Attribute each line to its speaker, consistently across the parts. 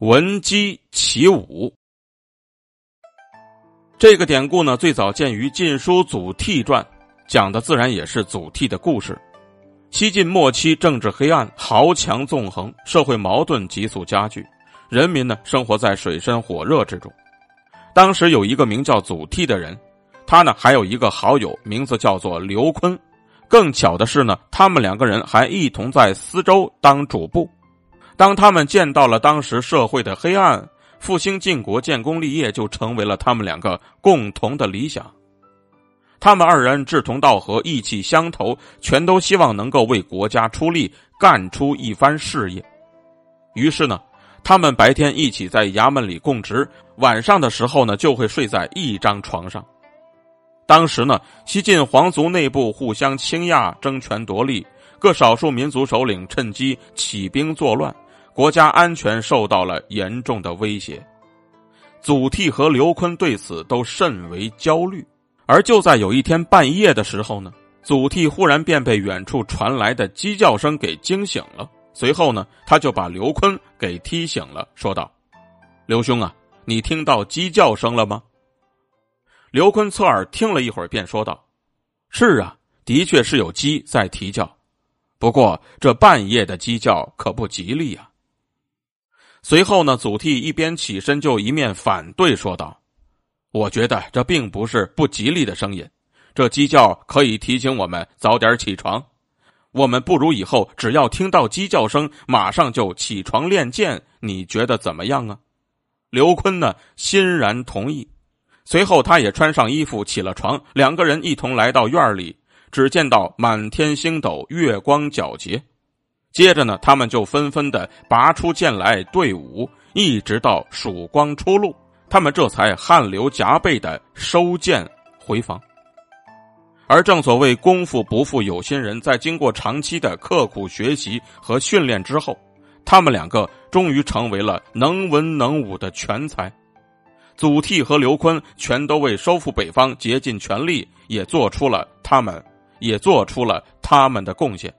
Speaker 1: 闻鸡起舞。这个典故呢，最早见于《晋书·祖逖传》，讲的自然也是祖逖的故事。西晋末期，政治黑暗，豪强纵横，社会矛盾急速加剧，人民呢生活在水深火热之中。当时有一个名叫祖逖的人，他呢还有一个好友，名字叫做刘琨。更巧的是呢，他们两个人还一同在司州当主簿。当他们见到了当时社会的黑暗，复兴晋国、建功立业就成为了他们两个共同的理想。他们二人志同道合，意气相投，全都希望能够为国家出力，干出一番事业。于是呢，他们白天一起在衙门里供职，晚上的时候呢，就会睡在一张床上。当时呢，西晋皇族内部互相倾轧，争权夺利，各少数民族首领趁机起兵作乱。国家安全受到了严重的威胁，祖逖和刘琨对此都甚为焦虑。而就在有一天半夜的时候呢，祖逖忽然便被远处传来的鸡叫声给惊醒了。随后呢，他就把刘琨给踢醒了，说道：“刘兄啊，你听到鸡叫声了吗？”刘坤侧耳听了一会儿，便说道：“是啊，的确是有鸡在啼叫，不过这半夜的鸡叫可不吉利呀。”随后呢，祖逖一边起身就一面反对说道：“我觉得这并不是不吉利的声音，这鸡叫可以提醒我们早点起床。我们不如以后只要听到鸡叫声，马上就起床练剑。你觉得怎么样啊？”刘坤呢欣然同意。随后，他也穿上衣服起了床，两个人一同来到院里，只见到满天星斗，月光皎洁。接着呢，他们就纷纷的拔出剑来对舞，一直到曙光初露，他们这才汗流浃背的收剑回房。而正所谓功夫不负有心人，在经过长期的刻苦学习和训练之后，他们两个终于成为了能文能武的全才。祖逖和刘琨全都为收复北方竭尽全力，也做出了他们也做出了他们的贡献。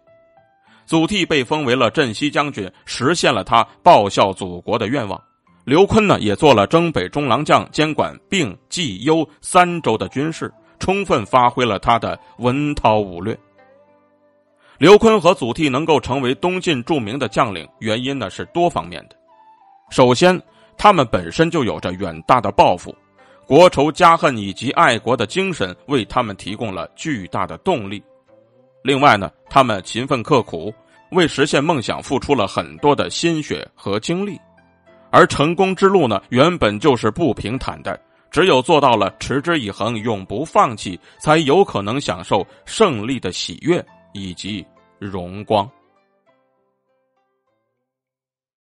Speaker 1: 祖逖被封为了镇西将军，实现了他报效祖国的愿望。刘琨呢，也做了征北中郎将，监管并冀幽三州的军事，充分发挥了他的文韬武略。刘琨和祖逖能够成为东晋著名的将领，原因呢是多方面的。首先，他们本身就有着远大的抱负，国仇家恨以及爱国的精神为他们提供了巨大的动力。另外呢，他们勤奋刻苦，为实现梦想付出了很多的心血和精力，而成功之路呢，原本就是不平坦的。只有做到了持之以恒、永不放弃，才有可能享受胜利的喜悦以及荣光。